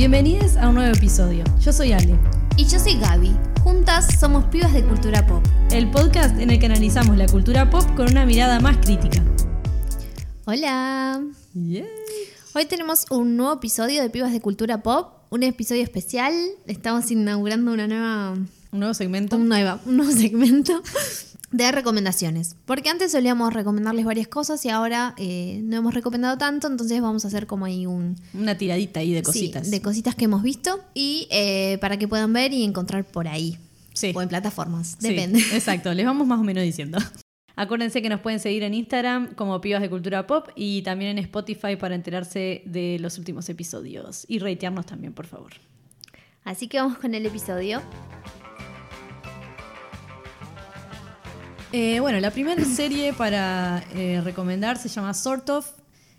Bienvenidos a un nuevo episodio. Yo soy Ale, Y yo soy Gaby. Juntas somos pibas de cultura pop. el podcast en el que analizamos la cultura pop con una mirada más crítica. Hola. Yeah. Hoy tenemos un nuevo episodio de Pibas de Cultura Pop, un episodio especial. Estamos inaugurando una nueva, Un nuevo segmento. un, nueva- un nuevo segmento de recomendaciones. Porque antes solíamos recomendarles varias cosas y ahora eh, no hemos recomendado tanto, entonces vamos a hacer como ahí un... Una tiradita ahí de sí, cositas. de cositas que hemos visto y eh, para que puedan ver y encontrar por ahí. Sí. O en plataformas, Sí, depende. exacto, les vamos más o menos diciendo. Acuérdense que nos pueden seguir en Instagram como Pibas de Cultura Pop y también en Spotify para enterarse de los últimos episodios. Y reitearnos también, por favor. Así que vamos con el episodio. Eh, bueno, la primera serie para eh, recomendar se llama Sort of.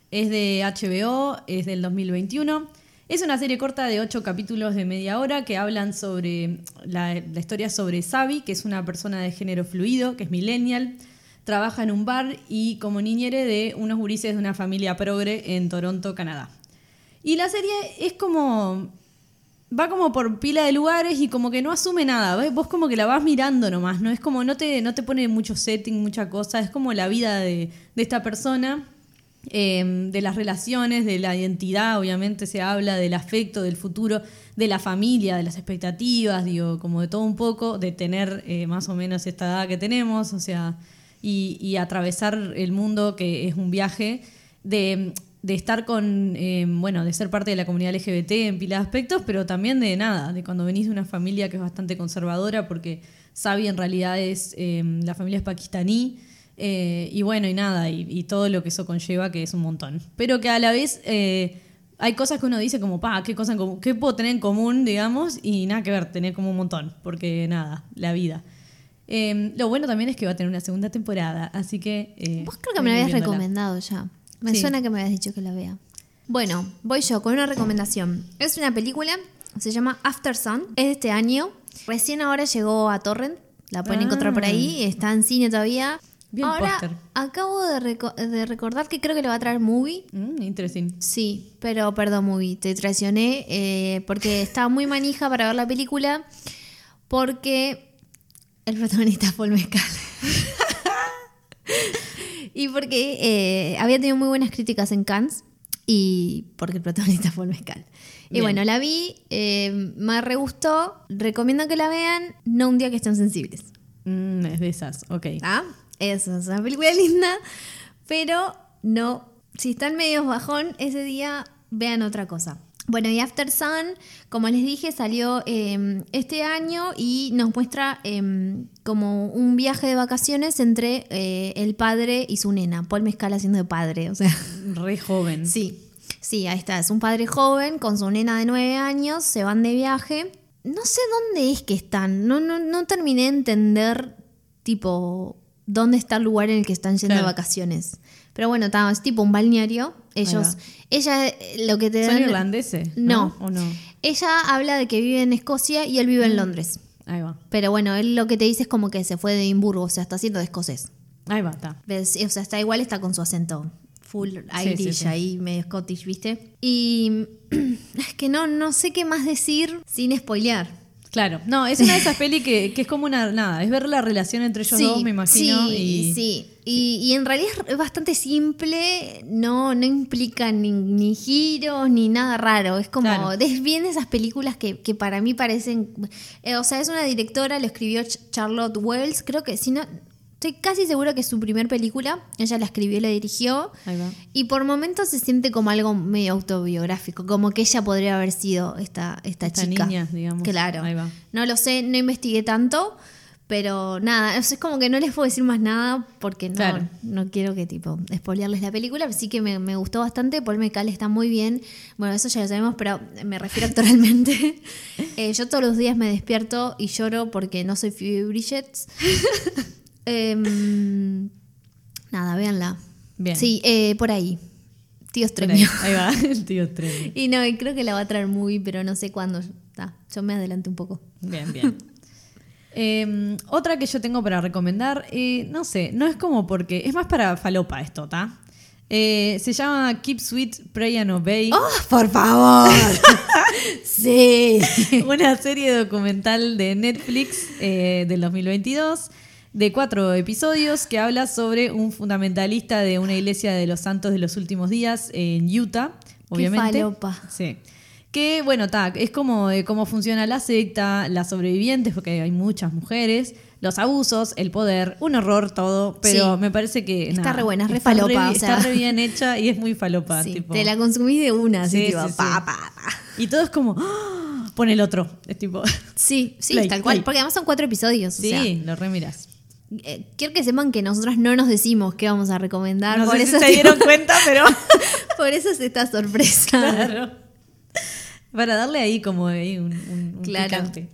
Es de HBO, es del 2021. Es una serie corta de ocho capítulos de media hora que hablan sobre la, historia sobre Sabi, que es una persona de género fluido, que es millennial. Trabaja en un bar y como niñere de unos gurises de una familia progre en Toronto, Canadá. Y la serie es como va como por pila de lugares y como que no asume nada. ¿ves? Vos como que la vas mirando nomás, ¿no? Es como no te, no te pone mucho setting, mucha cosa. Es como la vida de, de esta persona, eh, de las relaciones, de la identidad, obviamente se habla del afecto, del futuro, de la familia, de las expectativas, digo, como de todo un poco, de tener eh, más o menos esta edad que tenemos, o sea, y atravesar el mundo que es un viaje, de, de estar con, eh, bueno, de ser parte de la comunidad LGBT en pila de aspectos, pero también de nada, de cuando venís de una familia que es bastante conservadora, porque Sabi en realidad es, eh, la familia es pakistaní, eh, y bueno, y nada, y, y todo lo que eso conlleva, que es un montón. Pero que a la vez eh, hay cosas que uno dice como, pa, ¿qué, cosa en común? ¿qué puedo tener en común, digamos? Y nada que ver, tener como un montón, porque nada, la vida. Eh, lo bueno también es que va a tener una segunda temporada, así que... eh, Vos creo que me seguir habías recomendado ya. Me Sí. suena que me habías dicho que la vea. Bueno, voy yo con una recomendación. Es una película, se llama After Sun, es de este año. Recién ahora llegó a Torrent, la pueden Ah. encontrar por ahí, está en cine todavía. Vi el ahora póster. acabo de, reco- de recordar que creo que lo va a traer Movie. Mm, interesting. Sí, pero perdón, Movie, te traicioné eh, porque estaba muy manija para ver la película porque el protagonista es Paul Mescal. y porque eh, había tenido muy buenas críticas en Cannes y porque el protagonista es Paul Mescal. Y bueno, la vi, eh, me re gustó, recomiendo que la vean, no un día que estén sensibles. Mm, es de esas, ok. ¿Ah? Eso es una película linda, pero no. Si están medio bajón ese día, vean otra cosa. Bueno, y After Sun, como les dije, salió eh, este año y nos muestra eh, como un viaje de vacaciones entre eh, el padre y su nena. Paul Mezcal haciendo de padre, o sea. Re joven. Sí, sí, ahí está. Es un padre joven con su nena de nueve años, se van de viaje. No sé dónde es que están. No, no, no terminé de entender, tipo, dónde está el lugar en el que están yendo Claro. de vacaciones. Pero bueno, está, es tipo un balneario. Ellos, ella, eh, lo que te ¿Son dan- irlandeses? No. ¿O no? Ella habla de que vive en Escocia y él vive Mm. en Londres. Ahí va. Pero bueno, él lo que te dice es como que se fue de Edimburgo, o sea, está haciendo de escocés. Ahí va, está. O sea, está igual, está con su acento full Sí, Irish sí, sí. ahí, medio Scottish, ¿viste? Y es que no, no sé qué más decir sin spoilear. Claro, no, es una de esas pelis que, que es como una, nada, es ver la relación entre ellos dos, me imagino. Sí, y, sí. Y, y en realidad es bastante simple, no, no implica ni, ni giros ni nada raro. Es como, Claro. es bien esas películas que, que para mí parecen. eh, o sea, es una directora, lo escribió Ch- Charlotte Wells, creo que si no. Estoy casi segura que es su primer película. Ella la escribió y la dirigió. Ahí va. Y por momentos se siente como algo medio autobiográfico, como que ella podría haber sido esta, esta, Esta chica. niña, digamos. Claro. Ahí va. No lo sé, no investigué tanto, pero nada, o sea, es como que no les puedo decir más nada porque no, Claro. no quiero que tipo spoilearles la película, pero sí que me, me gustó bastante, Paul Mecal está muy bien, bueno, eso ya lo sabemos, pero me refiero actualmente. Eh, yo todos los días me despierto y lloro porque no soy Phoebe Bridgets. Em, nada, véanla. Bien. Sí, eh, por ahí. Tíos Por ahí, va, el tío Tremi. Y no, y creo que la va a traer muy, pero no sé cuándo. Está, yo me adelanté un poco. Bien, bien. Eh, otra que yo tengo para recomendar, eh, no sé, no es como porque. Es más para falopa esto, ¿está? Eh, se llama Keep Sweet, Pray and Obey. ¡Oh, por favor! Sí. una serie documental de Netflix eh, del 2022 de cuatro episodios que habla sobre un fundamentalista de una iglesia de los santos de los últimos días en Utah, obviamente. falopa. Sí. Que bueno, ta, es como de cómo funciona la secta, las sobrevivientes, porque hay muchas mujeres, los abusos, el poder, un horror todo, pero Sí. me parece que Está nada, re buena, es re falopa, o sea. está re bien hecha y es muy falopa, Sí, tipo. Te la consumís de una, así Sí, tipo, pa, pa, pa. Y todo es como ¡ah! pon el otro, es tipo Sí, sí, Play, tal cual. play. Porque además son cuatro episodios. o sí, sea, lo remiras. Eh, quiero que sepan que nosotras no nos decimos qué vamos a recomendar. No por sé eso si se dieron cuenta, pero Por eso es esta sorpresa. claro. Para darle ahí como ahí un, un- un Claro. picante.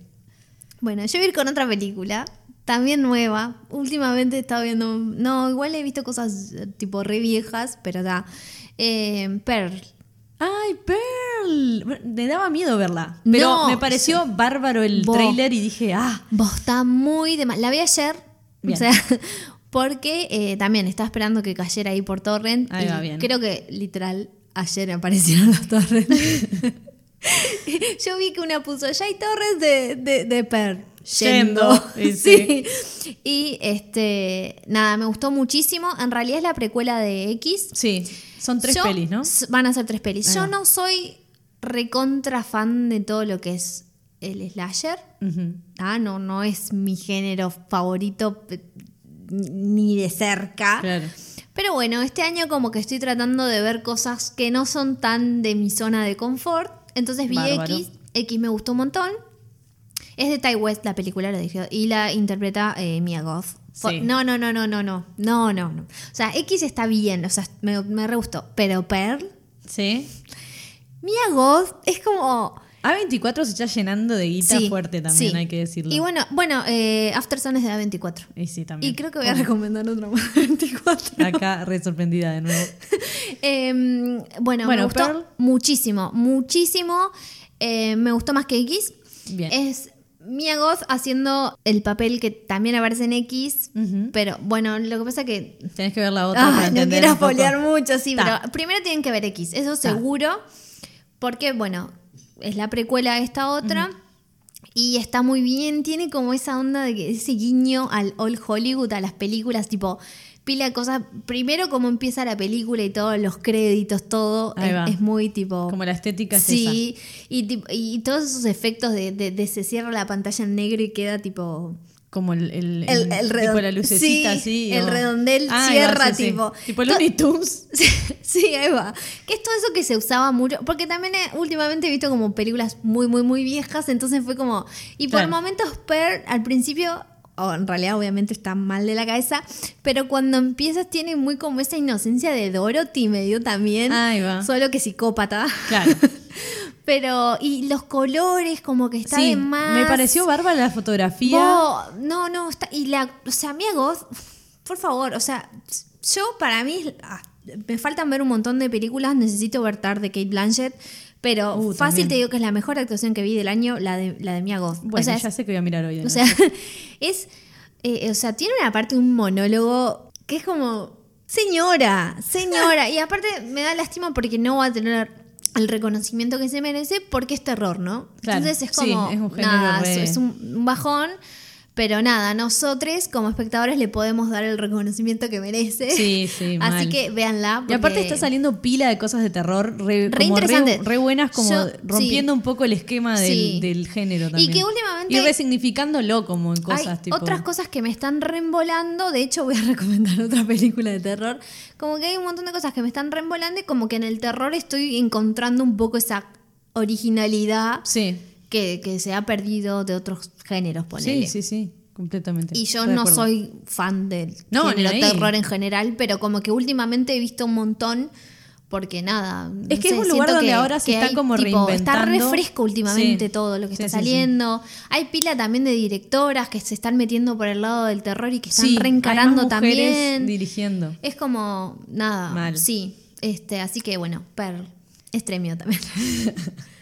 Bueno, yo voy a ir con otra película, también nueva. Últimamente he estado viendo. No, igual he visto cosas eh, tipo re viejas, pero da. Eh, Pearl. Ay, Pearl. Me daba miedo verla. Pero No. me pareció bárbaro el Vos. tráiler y dije, ah, Vos está muy de mal. La vi ayer. Bien. O sea, porque eh, también estaba esperando que cayera ahí por torrent. Ahí va, bien. Creo que literal ayer aparecieron los torrents. Yo vi que una puso, ya hay torres de, de, de Per. Yendo, y sí. sí. Y este, nada, me gustó muchísimo. En realidad es la precuela de X. sí, son tres Yo- pelis, ¿no? Van a ser tres pelis. Yo no soy recontra fan de todo lo que es el slasher. Ah, no, no es mi género favorito ni de cerca. Claro. Pero bueno, este año como que estoy tratando de ver cosas que no son tan de mi zona de confort. Entonces vi Bárbaro. X, X me gustó un montón. Es de Ty West la película, lo dije, y la interpreta eh, Mia Goth. Fo- Sí. No, no, no, no, no, no, no, no, no. O sea, X está bien, o sea, me, me re gustó. Pero Pearl, Sí. Mia Goth es como... A24 se está llenando de guita Sí, fuerte también, sí. hay que decirlo. Y bueno, bueno, eh, After Sun es de A24. Y sí, también. Y creo que voy a recomendar otra más de 24. Acá re sorprendida de nuevo. Em, bueno, Bueno, me gustó Pearl. muchísimo, muchísimo. Eh, me gustó más que X. Bien. Es Mia Goth haciendo el papel que también aparece en X. Pero bueno, lo que pasa que. Tenés que ver la otra para Ay, no quiero spoilear mucho, sí, Ta. pero primero tienen que ver X, eso seguro. Porque, bueno, es la precuela a esta otra. Y está muy bien, tiene como esa onda de que ese guiño al Old Hollywood, a las películas, tipo, pila de cosas. Primero, cómo empieza la película y todos los créditos, todo. Es, muy tipo. Como la estética es Sí, y, y todos esos efectos de, de- de se cierra la pantalla en negro y queda tipo. Como el, el, El- el tipo la lucecita sí, así. el o- redondel Ah, cierra, sí, sí. tipo- Tipo Looney Tunes. Sí, sí, ahí va. Que es todo eso que se usaba mucho. Porque también eh, últimamente he visto como películas muy, muy, muy viejas. Entonces fue como. Y por Claro. momentos, Per, al principio. O en realidad, obviamente, está mal de la cabeza. Pero cuando empiezas, tiene muy como esa inocencia de Dorothy, medio también. Ahí va. Solo que psicópata. Claro. Pero. Y los colores, como que está sí, de más. me pareció bárbara la fotografía. No, no, está, y la, o sea, Mia Goth, por favor, o sea, yo para mí, ah, me faltan ver un montón de películas, necesito ver Tar de Kate Blanchett, pero Uh, fácil también. te digo que es la mejor actuación que vi del año, la de, la de Mia Goth. Bueno, o sea, ya es- sé que voy a mirar hoy. o sea, es, eh, o sea, tiene una parte un monólogo que es como, señora, señora, y aparte me da lástima porque no va a tener el reconocimiento que se merece porque es terror, ¿no? Claro, Entonces es sí, como, es un nada, re- es un bajón, pero nada, nosotros como espectadores le podemos dar el reconocimiento que merece. Sí, sí, Así mal. que véanla. Y aparte está saliendo pila de cosas de terror re, Re como re buenas, como Yo- rompiendo un poco el esquema del, Sí. del género también. que últimamente- Y resignificándolo como en cosas hay tipo. otras cosas que me están reembolando. De hecho, voy a recomendar otra película de terror. Como que hay un montón de cosas que me están reembolando y como que en el terror estoy encontrando un poco esa originalidad Sí. Que, que se ha perdido de otros géneros, ponele. Sí, sí, sí, completamente. Y yo Estoy no soy fan del No, género terror en general, pero como que últimamente he visto un montón porque nada. Es que sé, es un lugar donde que- ahora se está como tipo, Está reinventando. refresco últimamente Sí. todo lo que Sí, está sí. saliendo. Hay pila también de directoras que se están metiendo por el lado del terror y que están Sí, hay reencarando más también. dirigiendo. Es como nada. Mal. Sí. Este, así que bueno, Pearl. Estremio también.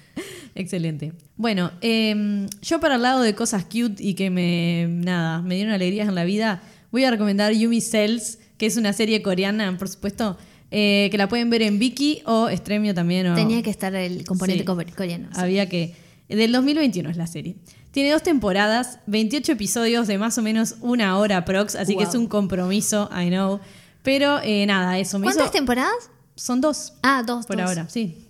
Excelente. Bueno, eh, yo para el lado de cosas cute y que me, nada, me dieron alegrías en la vida, voy a recomendar Yumi Cells, que es una serie coreana, por supuesto, eh, que la pueden ver en Viki o Estremio también. O, Tenía que estar el componente Sí. coreano. sí. Había que... Del 2021 es la serie. Tiene dos temporadas, 28 episodios de más o menos una hora prox, así que es un compromiso, I know. Pero eh, nada, eso me ¿Cuántas hizo- temporadas? Son dos Ah, dos. por dos. ahora, sí.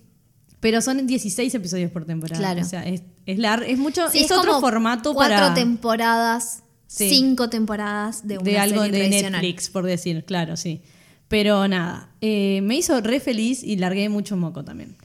Pero son 16 episodios por temporada. Claro. O sea, es, es, lar- es mucho. Sí, es, otro como formato cuatro para. temporadas, Sí. cinco temporadas de una de algo serie de. Netflix, por decir, claro, sí. Pero nada, eh, me hizo re feliz y largué mucho moco también.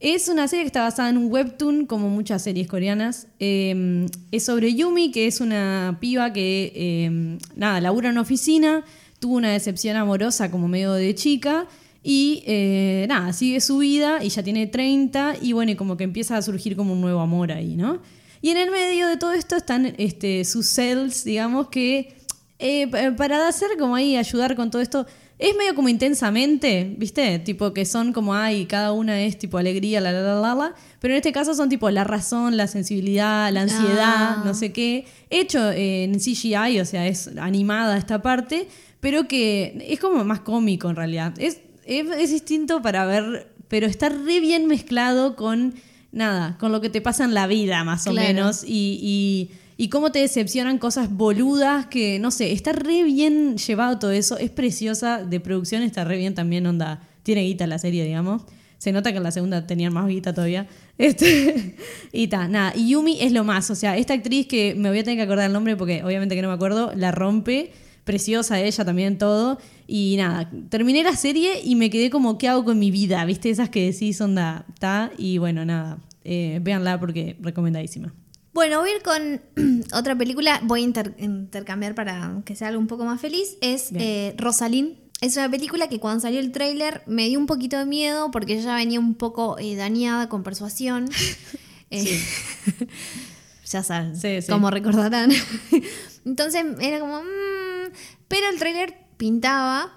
Es una serie que está basada en un webtoon, como muchas series coreanas. Eh, es sobre Yumi, que es una piba que, eh, nada, labura en una oficina, tuvo una decepción amorosa como medio de chica y, eh, nada, sigue su vida y ya tiene 30 y bueno, y como que empieza a surgir como un nuevo amor ahí, ¿no? Y en el medio de todo esto están este, sus cells, digamos, que eh, pa- para hacer como ahí, ayudar con todo esto, es medio como intensamente, ¿viste? Tipo que son como, ay, cada una es tipo alegría, la, la, la, la, la. Pero en este caso son tipo la razón, la sensibilidad, la ansiedad, Ah. no sé qué. Hecho en CGI, o sea, es animada esta parte, pero que es como más cómico en realidad. Es, es, es distinto para ver, pero está re bien mezclado con, nada, con lo que te pasa en la vida, más o menos. Y, y, y cómo te decepcionan cosas boludas que, no sé, está re bien llevado todo eso. Es preciosa, de producción está re bien también, onda. Tiene guita la serie, digamos. Se nota que en la segunda tenían más guita todavía. Este, y ta, nada. Y Yumi es lo más. O sea, esta actriz que me voy a tener que acordar el nombre porque obviamente que no me acuerdo, la rompe. Preciosa ella también, todo. Y nada, terminé la serie y me quedé como, ¿qué hago con mi vida? ¿Viste? Esas que decís, onda, ta. Y bueno, nada. Eh, véanla porque recomendadísima. Bueno, voy a ir con otra película. Voy a inter- intercambiar para que sea algo un poco más feliz. Es eh, Rosalind. Es una película que cuando salió el tráiler me dio un poquito de miedo porque yo ya venía un poco eh, dañada con persuasión. Eh, ya saben, Sí, sí. como recordarán. Entonces era como... mm, pero el tráiler pintaba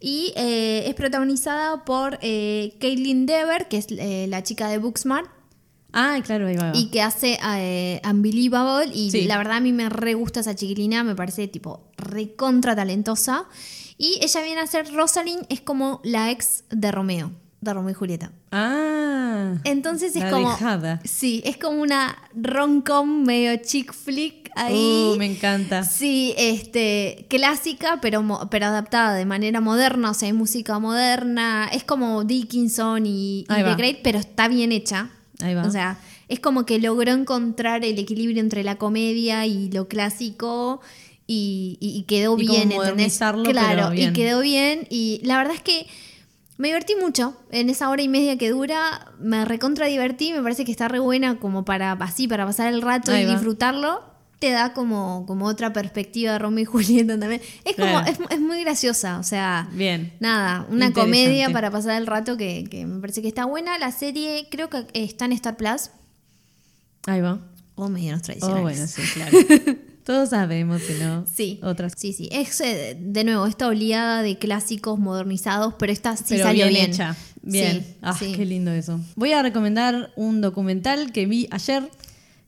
y eh, es protagonizada por eh, Caitlin Dever, que es eh, la chica de Booksmart. Ah, claro, ahí va. Y que hace eh, Unbelievable. Y Sí. la verdad a mí me re gusta esa chiquilina. Me parece tipo recontra talentosa. Y ella viene a ser Rosalind, es como la ex de Romeo, de Romeo y Julieta. Ah. Entonces es la como. dejada. Sí, es como una rom-com medio chick flick ahí. Uh, me encanta. Sí, este, clásica, pero, pero adaptada de manera moderna, o sea, hay música moderna, es como Dickinson y, The. Great, pero está bien hecha. Ahí va. O sea, es como que logró encontrar el equilibrio entre la comedia y lo clásico y, y- y quedó Y bien, ¿entendés? Claro, y quedó bien y la verdad es que me divertí mucho en esa hora y media que dura, me recontra divertí, me parece que está re buena como para así, para pasar el rato Ahí y va. disfrutarlo. Te da como, como otra perspectiva de Romeo y Julieta también. Es como, Claro. es, es muy graciosa, o sea, Bien. nada, una comedia para pasar el rato que, que me parece que está buena. La serie creo que está en Star Plus Ahí va. o medios Oh, tradicionales. bueno, sí, claro. Todos sabemos que no. Sí. Otras. Sí, sí. Es, eh, de nuevo, esta oleada de clásicos modernizados, pero esta sí pero salió bien, bien. hecha. Bien. Sí, ah, sí. qué lindo eso. Voy a recomendar un documental que vi ayer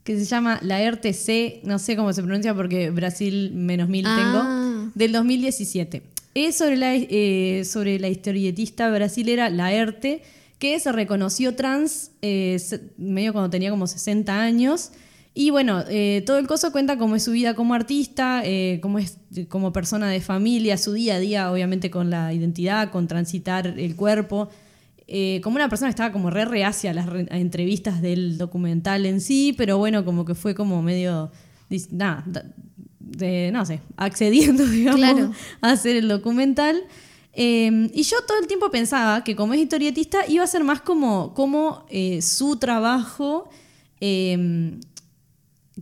que se llama La RTC, no sé cómo se pronuncia porque Brasil menos mil Ah. tengo, del 2017. Es sobre la, eh, sobre la historietista brasilera Laerte, que se reconoció trans eh, medio cuando tenía como 60 años. Y bueno, eh, todo el coso cuenta cómo es su vida como artista, eh, cómo es como persona de familia, su día a día, obviamente con la identidad, con transitar el cuerpo. Eh, como una persona que estaba como re reacia a las re- a entrevistas del documental en sí, pero bueno, como que fue como medio, nada, de, no sé, accediendo, digamos, Claro. a hacer el documental. Eh, y yo todo el tiempo pensaba que como es historietista iba a ser más como, como eh, su trabajo, eh,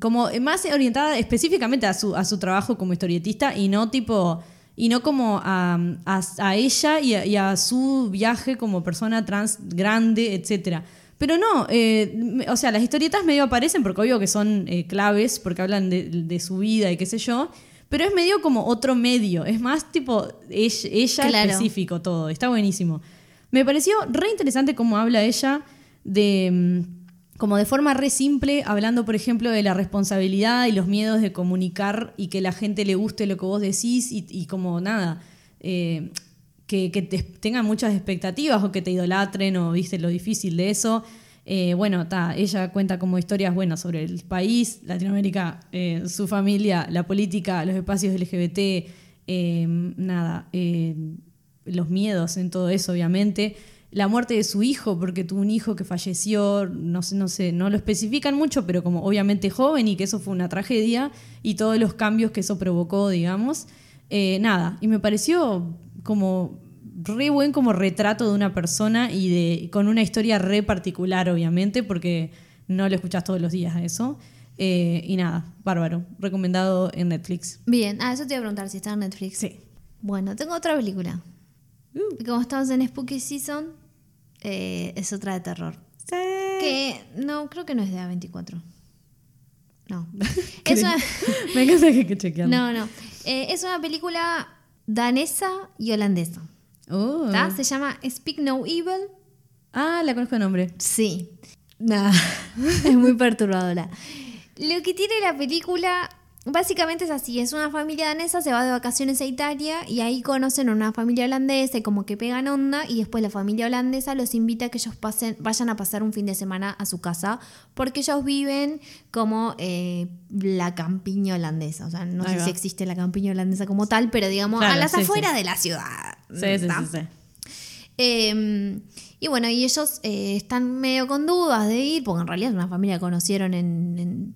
como más orientada específicamente a su, a su trabajo como historietista y no tipo y no como a, a- a ella y a, y a su viaje como persona trans grande, etcétera. Pero no, eh, o sea, las historietas medio aparecen porque obvio que son eh, claves, porque hablan de, de su vida y qué sé yo, pero es medio como otro medio, es más tipo ella, ella Claro. específico todo, está buenísimo. Me pareció re interesante cómo habla ella de mm, como de forma re simple, hablando, por ejemplo, de la responsabilidad y los miedos de comunicar y que la gente le guste lo que vos decís y, como nada, eh, que, que te tengan muchas expectativas o que te idolatren o viste lo difícil de eso. Eh, bueno, ta, ella cuenta como historias buenas sobre el país, Latinoamérica, eh, su familia, la política, los espacios LGBT, nada, los miedos en todo eso, obviamente. La muerte de su hijo, porque tuvo un hijo que falleció, no sé, no sé, no lo especifican mucho, pero como obviamente joven y que eso fue una tragedia y todos los cambios que eso provocó, digamos. Eh, nada, y me pareció como re buen como retrato de una persona y de con una historia re particular, obviamente, porque no lo escuchás todos los días a eso. Eh, y nada, bárbaro. Recomendado en Netflix. Bien, ah, eso te iba a preguntar si está en Netflix. Sí. Bueno, tengo otra película. Uh. Como estamos en Spooky Season, eh, es otra de terror. Que no, creo que no es de A24. No. es una, Me encanta que chequeando. no, no. Eh, es una película danesa y holandesa. Oh. Se llama Speak No Evil. Ah, la conozco de nombre. Sí. Nah, es muy perturbadora. Lo que tiene la película básicamente es así, es una familia danesa, se va de vacaciones a Italia y ahí conocen a una familia holandesa y como que pegan onda y después la familia holandesa los invita a que ellos pasen, vayan a pasar un fin de semana a su casa porque ellos viven como eh, la campiña holandesa, o sea, no Ahí sé va. si existe la campiña holandesa como tal, pero digamos Claro, a las sí, afueras sí. de la ciudad. Sí, sí, sí, sí. Eh, y bueno, y ellos eh, están medio con dudas de ir, porque en realidad es una familia que conocieron en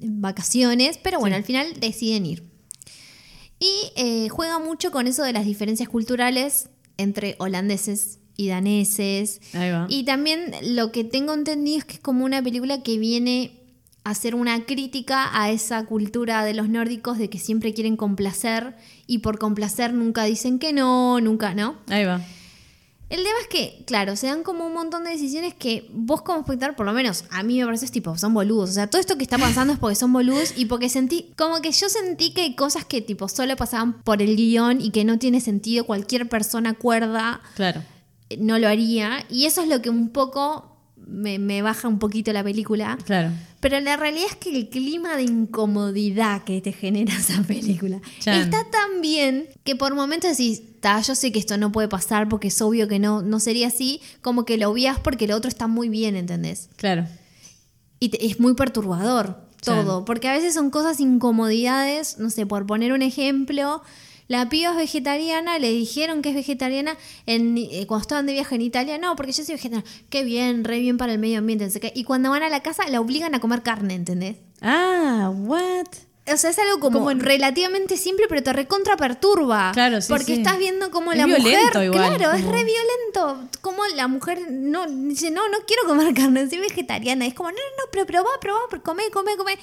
vacaciones, pero bueno, Sí. al final deciden ir. Y eh, juega mucho con eso de las diferencias culturales entre holandeses y daneses. Ahí va. Y también lo que tengo entendido es que es como una película que viene a hacer una crítica a esa cultura de los nórdicos de que siempre quieren complacer y por complacer nunca dicen que no, nunca, ¿no? Ahí va. El tema es que, claro, se dan como un montón de decisiones que vos como espectador, por lo menos a mí me parece es tipo, son boludos. O sea, todo esto que está pasando es porque son boludos y porque sentí, como que yo sentí que hay cosas que tipo solo pasaban por el guion y que no tiene sentido, cualquier persona cuerda Claro. eh, no lo haría. Y eso es lo que un poco me, me baja un poquito la película. Claro. Pero la realidad es que el clima de incomodidad que te genera esa película Chan. está tan bien que por momentos decís, "Ta, yo sé que esto no puede pasar porque es obvio que no, no sería así, como que lo obvias porque lo otro está muy bien, ¿entendés? Claro. Y te- es muy perturbador Chan. todo, porque a veces son cosas incomodidades, no sé, por poner un ejemplo. La piba es vegetariana, le dijeron que es vegetariana en, eh, cuando estaban de viaje en Italia. No, porque yo soy vegetariana. Qué bien, re bien para el medio ambiente. no sé qué. Y cuando van a la casa la obligan a comer carne, ¿entendés? Ah, what? O sea, es algo como, Como en- relativamente simple, pero te recontra perturba. Claro, sí, Porque sí. estás viendo cómo Es la mujer. igual, claro, es re violento. Como la mujer no dice, no, no quiero comer carne, soy vegetariana. Es como, no, no, no, pero probá, probá, come, come, come.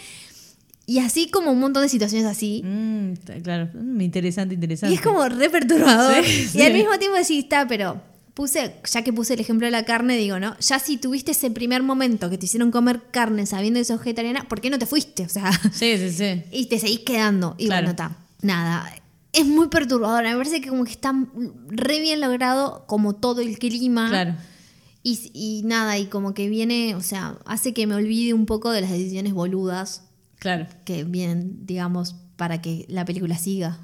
Y así como un montón de situaciones así. Mm, claro. Mm, interesante, interesante. Y es como re perturbador. Sí, Y al mismo tiempo decís, está, pero puse, ya que puse el ejemplo de la carne, digo, ¿no? Ya si tuviste ese primer momento que te hicieron comer carne sabiendo que sos vegetariana, ¿por qué no te fuiste? O sea, Sí, sí, sí. y te seguís quedando. Y Claro. bueno, está. Nada. Es muy perturbador. Me parece que como que está re bien logrado como todo el clima. Claro. Y, y nada, y como que viene, o sea, hace que me olvide un poco de las decisiones boludas Claro. que vienen, digamos, para que la película siga.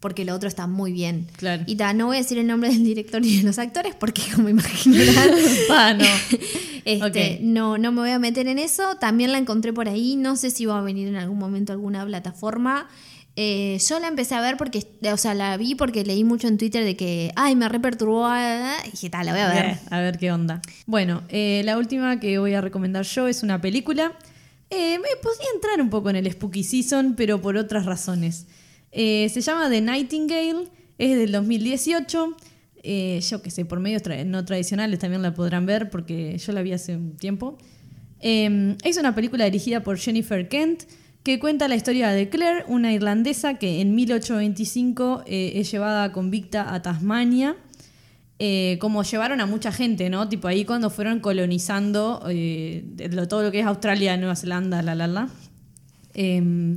Porque lo otro está muy bien. Claro. Y ta, no voy a decir el nombre del director ni de los actores porque como imaginarán, Ah, no. este, no, no me voy a meter en eso. También la encontré por ahí. No sé si va a venir en algún momento a alguna plataforma. Eh, yo la empecé a ver porque, o sea, la vi porque leí mucho en Twitter de que, ay, me re perturbó. ah, Y dije, tal, la voy a ver. Eh, a ver qué onda. Bueno, eh, la última que voy a recomendar yo es una película. Eh, me podría entrar un poco en el Spooky Season, pero por otras razones. Eh, se llama The Nightingale, es del 2018. Eh, yo qué sé, por medios no tradicionales también la podrán ver porque yo la vi hace un tiempo. Eh, es una película dirigida por Jennifer Kent que cuenta la historia de Claire, una irlandesa que en 1825 eh, es llevada convicta a Tasmania eh, como llevaron a mucha gente, ¿no? Tipo ahí cuando fueron colonizando eh, lo- todo lo que es Australia, Nueva Zelanda, la, la, la. Em,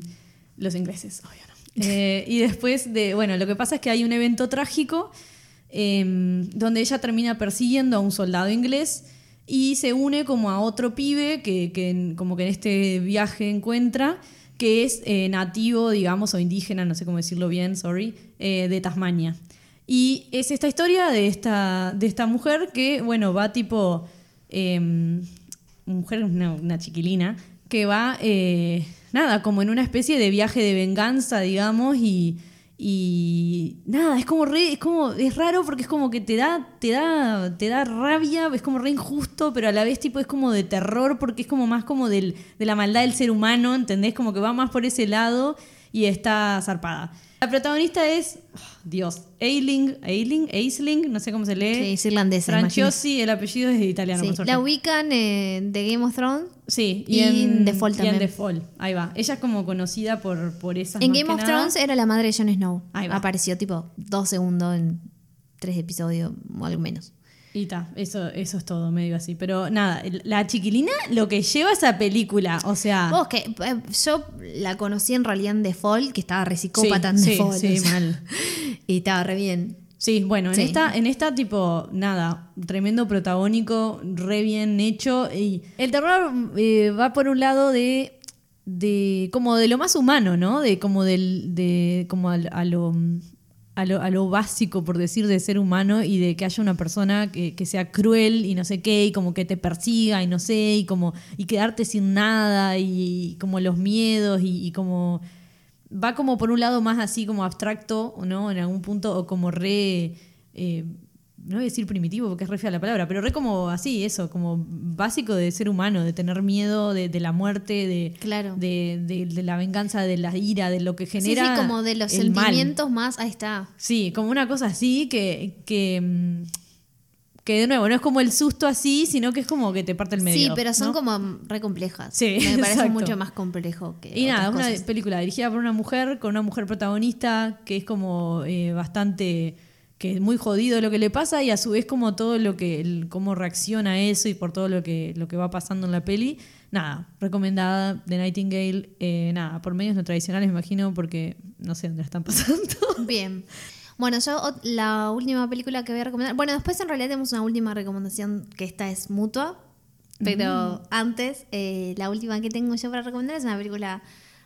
los ingleses, obvio, ¿no? Eh, y después de, bueno, lo que pasa es que hay un evento trágico em, donde ella termina persiguiendo a un soldado inglés y se une como a otro pibe que, como que en este viaje encuentra que es eh, nativo, digamos, o indígena, no sé cómo decirlo bien, sorry, de Tasmania. Y es esta historia de esta, de esta mujer que, bueno, va tipo... em, mujer, una, chiquilina, que va, eh, nada, como en una especie de viaje de venganza, digamos, y, y nada, es como re, es como, es raro porque es como que te da, te da, te da rabia, es como re injusto, pero a la vez tipo es como de terror porque es como más como del, de la maldad del ser humano, ¿entendés? Como que va más por ese lado y está zarpada. La protagonista es, oh, Dios, Ailing, Ailing, Aisling, no sé cómo se lee. Sí, es irlandesa. Franciosi, el apellido es italiano. Sí. La ubican eh, de Game of Thrones. Sí, Y en The Fall y en también. The Fall, ahí va. Ella es como conocida por, por esas En Game of nada. Thrones era la madre de Jon Snow. Ahí va. Apareció tipo dos segundos en tres episodios o algo menos. Y ta, eso, eso es todo, medio así. Pero nada, la chiquilina lo que lleva esa película, o sea. Vos que eh, yo la conocí en realidad en Fall, que estaba re psicópata en sí, sí, Fall. sí, sea, mal. Y estaba re bien. Sí, bueno, en Sí. esta, en esta tipo, nada, tremendo protagónico, re bien hecho. Y el terror eh, va por un lado de, de como de lo más humano, ¿no? De como del, de como al- a, lo a lo, básico, por decir, de ser humano y de que haya una persona que, que sea cruel y no sé qué, y como que te persiga y no sé, y como y quedarte sin nada, y, como los miedos, y, y como va como por un lado más así como abstracto, ¿no? En algún punto, o como re. eh, no voy a decir primitivo porque es re fea la palabra, pero re como así, eso, como básico de ser humano, de tener miedo de, de la muerte, de, Claro. de, de- de la venganza, de la ira, de lo que Sí, genera. sí, como de los mal. sentimientos más. Ahí está. Sí, como una cosa así que, que, mm, que de nuevo no es como el susto así, sino que es como que te parte el medio. sí, pero son ¿no? como re complejas. Sí, Me parece exacto. mucho más complejo que. Y nada, otras una película dirigida por una mujer, con una mujer protagonista que es como eh, bastante, que es muy jodido lo que le pasa y a su vez como todo lo que, el- cómo reacciona a eso y por todo lo que, lo que va pasando en la peli. Nada, recomendada de Nightingale, eh, nada, por medios no tradicionales me imagino porque no sé dónde la están pasando. Bien. Bueno, yo la última película que voy a recomendar. Bueno, después en realidad tenemos una última recomendación que esta es mutua. Pero antes, eh, la última que tengo yo para recomendar es una película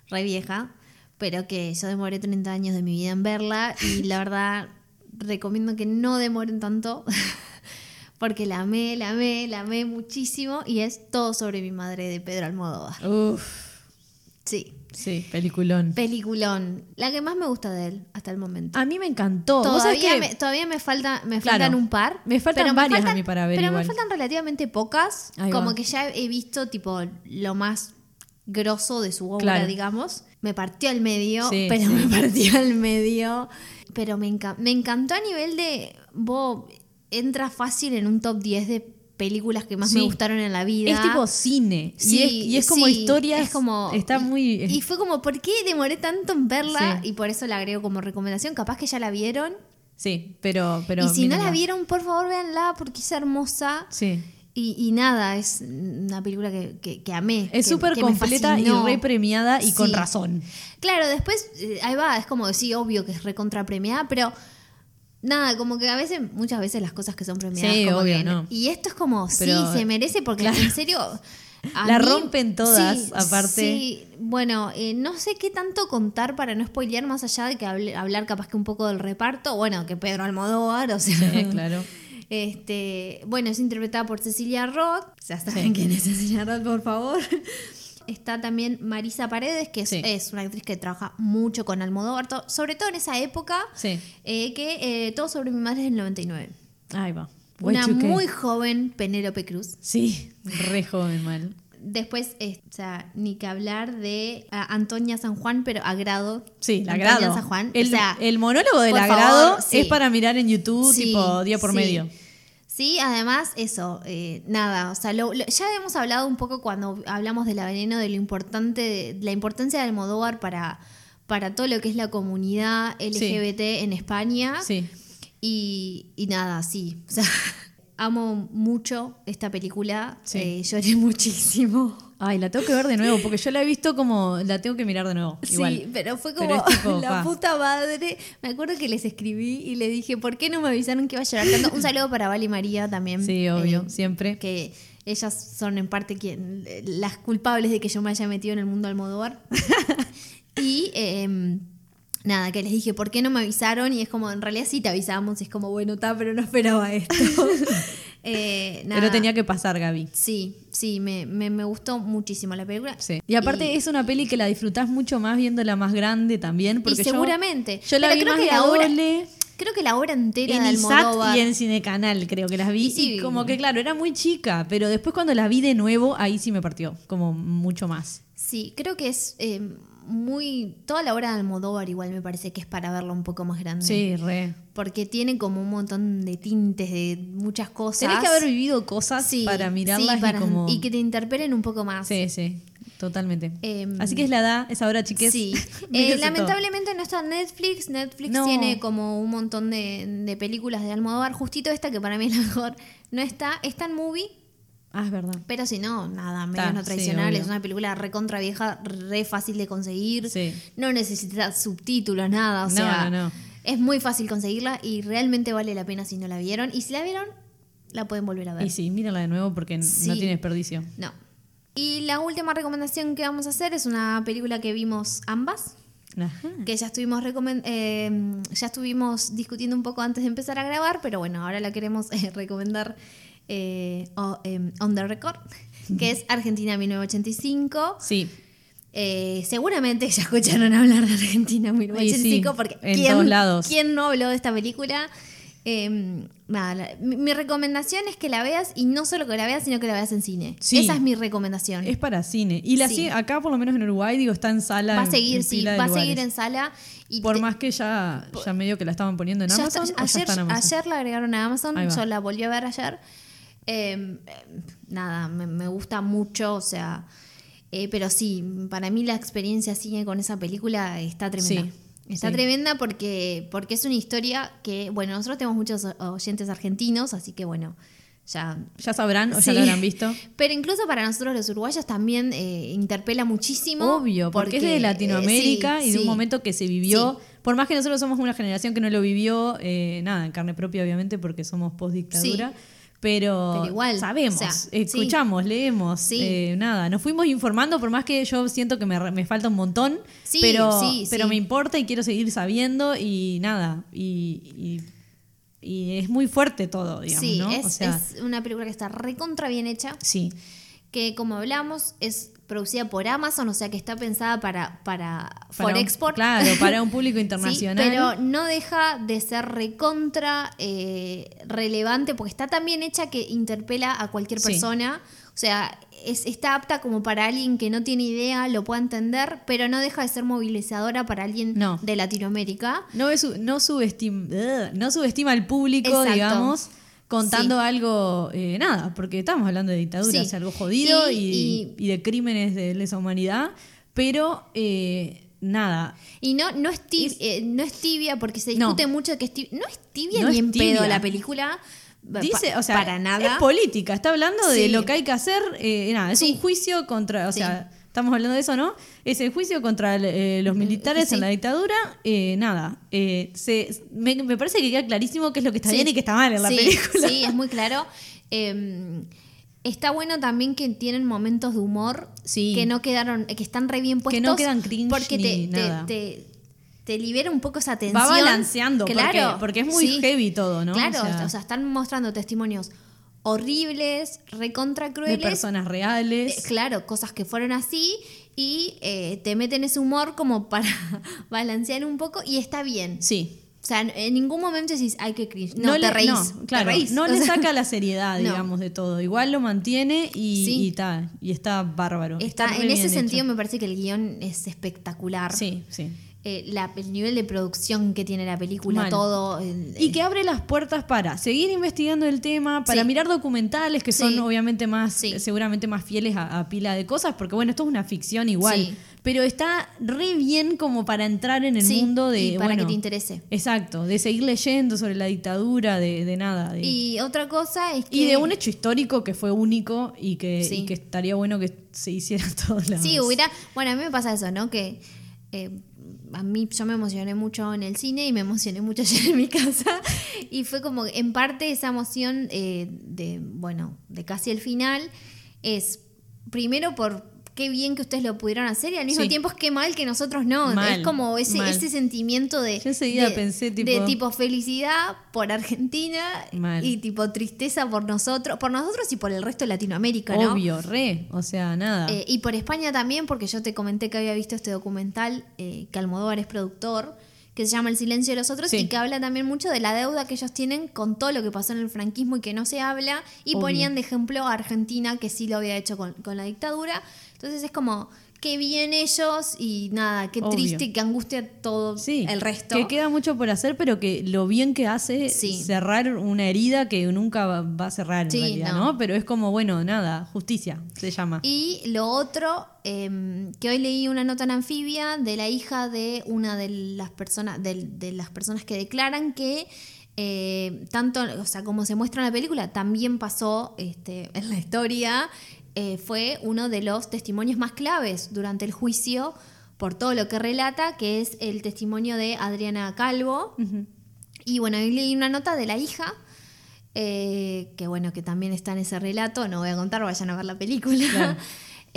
re vieja, pero que yo demoré 30 años de mi vida en verla y la verdad recomiendo que no demoren tanto porque la amé, la amé, la amé muchísimo y es Todo sobre mi madre de Pedro Almodóvar. Uf, Sí, sí, peliculón. peliculón. La que más me gusta de él hasta el momento. A mí me encantó. ¿Vos sabés Todavía, que- me, todavía me, falta, me Claro. faltan un par. Me faltan varias a mí para ver Pero igual. me faltan relativamente pocas. Ahí como va. que ya he visto tipo lo más grosso de su obra, Claro. digamos. Me partió al medio, Sí, pero sí. me partió al medio. Pero me, enca- me encantó a nivel de. Vos entra fácil en un top 10 de películas que más me gustaron en la vida. Es tipo cine. Sí, y, es, y es como sí, historias. es como- Está muy. Y fue como, ¿por qué demoré tanto en verla? Y por eso la agrego como recomendación. Capaz que ya la vieron. sí, pero. pero y si no la vieron, por favor, véanla porque es hermosa. Sí. Y, y nada, es una película que, que, que amé. Es súper completa y re premiada y con Sí. razón. Claro, después, eh, ahí va, es como decir, obvio que es recontra premiada, pero nada, como que a veces, muchas veces las cosas que son premiadas. Sí, como obvio, que- no. Y esto es como, Pero- sí, se merece porque Claro. en serio. a La mí- rompen todas, sí, aparte. Sí, bueno, eh, no sé qué tanto contar para no spoilear más allá de que hable- hablar capaz que un poco del reparto. Bueno, que Pedro Almodóvar, o sea. Sí, claro. Este, bueno, es interpretada por Cecilia Roth. Ya saben quién es Cecilia Roth, por favor. Está también Marisa Paredes, que es, Sí. es una actriz que trabaja mucho con Almodóvar, sobre todo en esa época, Sí. eh, que eh, todo sobre mi madre es del 99. Ahí va. Una Y2K. muy joven Penélope Cruz. Sí, re joven, mal. Después, eh, o sea, ni que hablar de ah, Antonia San Juan, pero agrado. Sí, el Antonia agrado. San Juan. El, o sea, el monólogo del agrado favor, sí. es para mirar en YouTube, Sí, tipo día por sí. medio. Sí, además, eso, eh, nada, o sea, lo- lo- ya habíamos hablado un poco cuando hablamos de la veneno, de lo importante, de la importancia de Almodóvar para, para todo lo que es la comunidad LGBT en España. Sí. Y, y nada, sí, o sea, amo mucho esta película, Sí. eh, lloré muchísimo. Ay, la tengo que ver de nuevo, porque yo la he visto como. La tengo que mirar de nuevo. Igual. Sí, pero fue como tipo, la pa. puta madre. Me acuerdo que les escribí y le dije, ¿por qué no me avisaron que iba a llorar tanto? Un saludo para Val y María también. Sí, obvio, eh, siempre. que ellas son en parte quien, las culpables de que yo me haya metido en el mundo Almodóvar. y eh, nada, que les dije, ¿por qué no me avisaron? Y es como, en realidad sí te avisamos, y es como, bueno, está, pero no esperaba esto. Eh, nada. Pero tenía que pasar, Gaby. Sí, sí, me, me, me gustó muchísimo la película. Sí. Y aparte Y- es una peli que la disfrutás mucho más viéndola más grande también. Porque yo- seguramente. Yo, la Pero vi creo más que la obra-. Creo que la obra entera En de ISAT Almodóvar. y en Cinecanal creo que las vi. Y sí. Y como que claro, era muy chica. Pero después cuando la vi de nuevo, ahí sí me partió. Como mucho más. Sí, creo que es eh, muy... Toda la obra de Almodóvar igual me parece que es para verla un poco más grande. Sí, re. Porque tiene como un montón de tintes de muchas cosas. Tenés que haber vivido cosas Sí, para mirarlas sí, para- y como... y que te interpelen un poco más. Sí, sí, totalmente. Em, Así que es la edad, es ahora, chiques. Sí. Eh, todo. lamentablemente no está Netflix. Netflix No. tiene como un montón de, de películas de Almodóvar. Justito esta, que para mí es la mejor, no está. Está en movie, Ah, es verdad. pero si no, nada, medios Ta, no sí, tradicionales. obvio. es una película recontra vieja, re fácil de conseguir. Sí. No necesita subtítulos, nada. O No, sea, no, no. es muy fácil conseguirla y realmente vale la pena si no la vieron. Y si la vieron, la pueden volver a ver. Y sí, mírala de nuevo porque n- no Sí. tiene desperdicio. No. Y la última recomendación que vamos a hacer es una película que vimos ambas. Ajá. que ya estuvimos eh, ya estuvimos discutiendo un poco antes de empezar a grabar, pero bueno, ahora la queremos eh, recomendar eh, o- em, on the record, que es Argentina 1985. Sí, Eh, seguramente ya escucharon hablar de Argentina 1985 sí, porque en ¿quién, todos lados. ¿quién no habló de esta película? Em, nada, la- mi, mi recomendación es que la veas y no solo que la veas, sino que la veas en cine. Sí. Esa es mi recomendación. es para cine. Y la Sí. acá, por lo menos en Uruguay, digo, está en sala. va a seguir, sí, va a seguir en sala. Y Por te- más que ya, ya medio que la estaban poniendo en Amazon. está- ¿o ya ayer, está en Amazon? ayer la agregaron a Amazon, yo la volví a ver ayer. Eh, eh, nada, me, me gusta mucho, o sea, eh, pero sí, para mí la experiencia cine con esa película está tremenda. Sí, Está sí. tremenda porque, porque es una historia que, bueno, nosotros tenemos muchos oyentes argentinos, así que bueno, ya... Ya sabrán o Sí. ya lo habrán visto. Pero incluso para nosotros los uruguayos también eh, interpela muchísimo. Obvio, porque, es de eh, Latinoamérica sí, y de un sí. momento que se vivió. Sí. Por más que nosotros somos una generación que no lo vivió, eh, nada, en carne propia, obviamente, porque somos post-dictadura. Pero, Pero igual, sabemos, o sea, escuchamos, leemos, Sí. eh, nada, nos fuimos informando, por más que yo siento que me, me falta un montón, Sí, pero, pero me importa y quiero seguir sabiendo y nada, y, y, y es muy fuerte todo, digamos, Sí, ¿no? es, o sea, es una película que está recontra bien hecha. sí, que como hablamos es producida por Amazon, o sea que está pensada para, para, for un- export. Claro, para un público Sí, internacional. pero no deja de ser recontra eh, relevante porque está tan bien hecha que interpela a cualquier Sí. persona. O sea, es, está apta como para alguien que no tiene idea, lo pueda entender, pero no deja de ser movilizadora para alguien No. de Latinoamérica. No, es, no, subestima, no subestima al público, Exacto. digamos, contando algo, eh, nada, porque estamos hablando de dictadura, Sí. es algo jodido Y- y, y de crímenes de lesa humanidad, pero eh, nada. Y no, no, es tibia, Es- no es tibia porque se No. discute mucho que es tibia. No es tibia No ni es en tibia. pedo la película. Pa- Dice, o sea, para nada. es política, está hablando de lo que hay que hacer, eh, nada, es un juicio contra, o sea, estamos hablando de eso, ¿no? Es el juicio contra eh, los militares Sí. en la dictadura, eh, nada, eh, se, me, me parece que queda clarísimo qué es lo que está Sí. bien y qué está mal en la Sí, película. Sí, es muy claro. Eh, está bueno también que tienen momentos de humor Sí. que no quedaron, que están re bien puestos. Que no quedan cringe porque te, ni nada. te- te libera un poco esa tensión. Va balanceando, claro, porque, porque es muy sí. heavy todo, ¿no? Claro, O sea, están mostrando testimonios horribles, recontra de crueles. personas Eh, reales. claro, cosas que fueron así y eh, te meten ese humor como para balancear un poco y está bien. Sí. O sea, en ningún momento decís, ay, qué cringe. No, te le, reís. no, te claro, reís. no le sea, saca la seriedad, No. digamos, de todo. Igual lo mantiene y, Sí. y, ta, y está bárbaro. Está, en ese sentido hecho. me parece que el guion es espectacular. Sí, sí. Eh, la- el nivel de producción que tiene la película, Mal. todo. el- Y que abre las puertas para seguir investigando el tema, para Sí. mirar documentales que son Sí. obviamente más, Sí. seguramente más fieles a, a pila de cosas, porque bueno, esto es una ficción igual, pero está re bien como para entrar en el mundo de... y para bueno, que te interese. Exacto, de seguir leyendo sobre la dictadura, de, de nada. de- Y otra cosa es que. Y de un hecho histórico que fue único y que, y que estaría bueno que se hiciera a todos lados. Sí, hubiera. Bueno, a mí me pasa eso, ¿no? Que eh, a mí yo me emocioné mucho en el cine y me emocioné mucho ayer en mi casa. Y fue como, en parte, esa emoción eh, de, bueno, de casi el final es primero por qué bien que ustedes lo pudieron hacer y al mismo Sí. tiempo es que mal que nosotros no. Mal, es como ese, mal. ese sentimiento de, Yo de, pensé, de tipo- tipo felicidad por Argentina Mal. y tipo tristeza por nosotros, por nosotros y por el resto de Latinoamérica, ¿no? Obvio, re. O sea, nada. Eh, y por España también, porque yo te comenté que había visto este documental, eh, que Almodóvar es productor, que se llama El silencio de los otros, Sí. y que habla también mucho de la deuda que ellos tienen con todo lo que pasó en el franquismo y que no se habla, y Obvio. ponían de ejemplo a Argentina, que sí lo había hecho con, con la dictadura. Entonces es como, qué bien ellos, y nada, qué Obvio. triste, qué angustia todo sí. el resto. Que queda mucho por hacer, pero que lo bien que hace Sí. cerrar una herida que nunca va- a cerrar en Sí, realidad, no. ¿no? Pero es como, bueno, nada, justicia se llama. Y lo otro, eh, que hoy leí una nota en anfibia de la hija de una de las personas, de, de las personas que declaran que eh, tanto, o sea, como se muestra en la película, también pasó este, en la historia, eh, fue uno de los testimonios más claves durante el juicio por todo lo que relata, que es el testimonio de Adriana Calvo. Y bueno, ahí leí una nota de la hija, eh, que bueno, que también está en ese relato, no voy a contar, vayan a ver la película. Claro.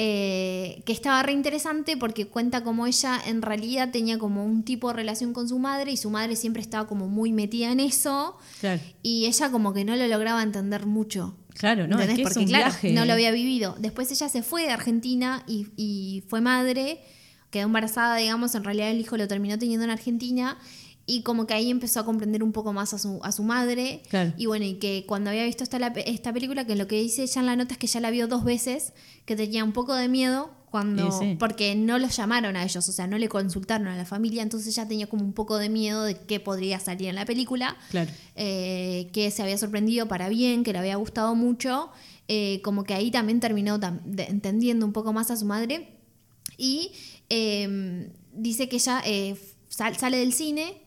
Eh, que estaba re interesante porque cuenta como ella en realidad tenía como un tipo de relación con su madre y su madre siempre estaba como muy metida en eso Claro. y ella como que no lo lograba entender mucho. Claro, no, es es Porque un claro, viaje. no lo había vivido. Después ella se fue de Argentina y, y fue madre, quedó embarazada, digamos, en realidad el hijo lo terminó teniendo en Argentina y como que ahí empezó a comprender un poco más a su, a su madre. Claro. Y bueno, y que cuando había visto esta, la- esta película, que lo que dice ella en la nota es que ya la vio dos veces, que tenía un poco de miedo cuando sí. porque no los llamaron a ellos, o sea, no le consultaron a la familia, entonces ella tenía como un poco de miedo de qué podría salir en la película Claro. eh, que se había sorprendido para bien, que le había gustado mucho, eh, como que ahí también terminó tam- de- entendiendo un poco más a su madre y eh, dice que ella eh, sal- sale del cine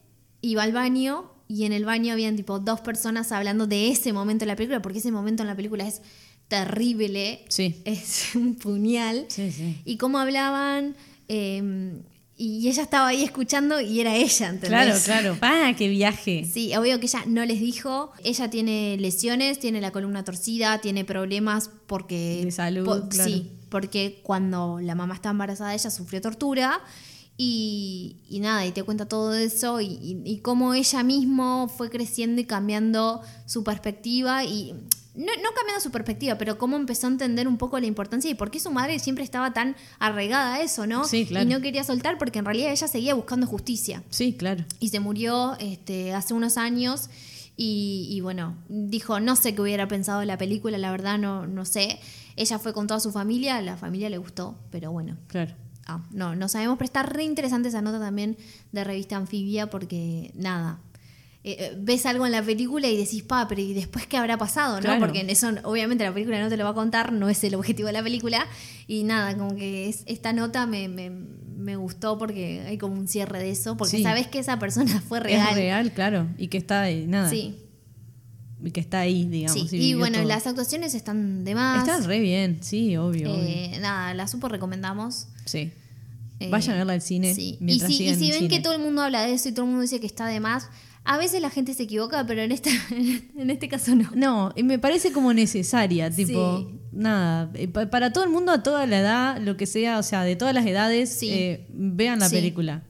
va al baño y en el baño habían tipo dos personas hablando de ese momento en la película, porque ese momento en la película es terrible, Sí. es un puñal Sí, sí. y cómo hablaban eh, y ella estaba ahí escuchando y era ella, ¿entendés? Claro, claro. ¡Ah, qué viaje! Sí, obvio que ella no les dijo. Ella tiene lesiones, tiene la columna torcida, tiene problemas porque. De salud, po- claro. Sí, porque cuando la mamá estaba embarazada, ella sufrió tortura. Y, y nada, y te cuenta todo eso y, y- y cómo ella mismo fue creciendo y cambiando su perspectiva y no, no cambiando su perspectiva, pero cómo empezó a entender un poco la importancia y por qué su madre siempre estaba tan arraigada a eso, ¿no? Sí, claro. Y no quería soltar porque en realidad ella seguía buscando justicia Sí, claro. y se murió este, hace unos años y, y bueno, dijo, no sé qué hubiera pensado de la película, la verdad no, no sé. Ella fue con toda su familia, la familia le gustó, pero bueno. Claro. Ah, no, no sabemos, pero está re interesante esa nota también de revista anfibia porque nada. eh, eh, ves algo en la película y decís, pa, pero ¿y después qué habrá pasado? ¿no? Porque en eso, obviamente, la película no te lo va a contar, no es el objetivo de la película. Y nada, como que es- esta nota me, me, me gustó porque hay como un cierre de eso, porque Sí. sabes que esa persona fue real. Es real, claro. Y que está ahí, nada. Sí, Y que está ahí, digamos. sí. y bueno, todo. las actuaciones están de más. Está re bien, sí, obvio. obvio. Eh, nada, la super recomendamos. Sí. Eh, Vayan a verla al cine. Sí. Y si, y si en ven cine. que todo el mundo habla de eso y todo el mundo dice que está de más, a veces la gente se equivoca, pero en, esta, en este caso no. No, y me parece como necesaria, tipo, Sí. nada, eh, pa- para todo el mundo, a toda la edad, lo que sea, o sea, de todas las edades, Sí. eh, vean la Sí. película.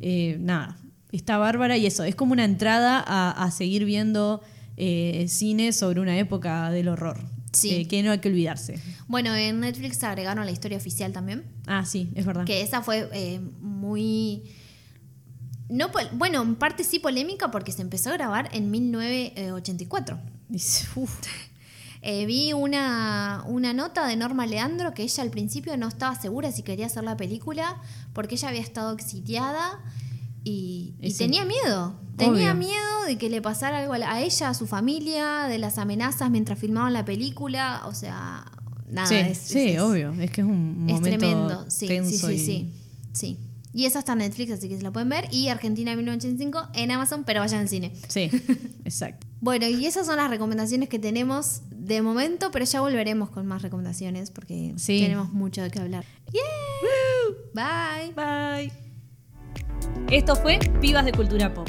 Eh, nada, está bárbara y eso, es como una entrada a, a seguir viendo eh, cine sobre una época del horror, Sí. eh, que no hay que olvidarse. Bueno, en Netflix agregaron la historia oficial también, Ah, sí, es verdad. que esa fue eh, muy... No, bueno, en parte sí polémica porque se empezó a grabar en 1984. Dice, uf, Eh, vi una, una nota de Norma Leandro que ella al principio no estaba segura si quería hacer la película porque ella había estado exiliada y, y Y sí. tenía miedo. Tenía Obvio. miedo de que le pasara algo a, la- a ella, a su familia, de las amenazas mientras filmaban la película. O sea, nada. sí, es, sí, es- es- obvio, es que es un Es momento tremendo. Sí, sí, tenso sí, y- sí, sí. Y esa está en Netflix, así que se la pueden ver. Y Argentina 1985 en Amazon, pero vayan al cine. Sí, exacto. Bueno, y esas son las recomendaciones que tenemos de momento, pero ya volveremos con más recomendaciones porque Sí. tenemos mucho de qué hablar. Bye. Bye. Esto fue Pibas de Cultura Pop.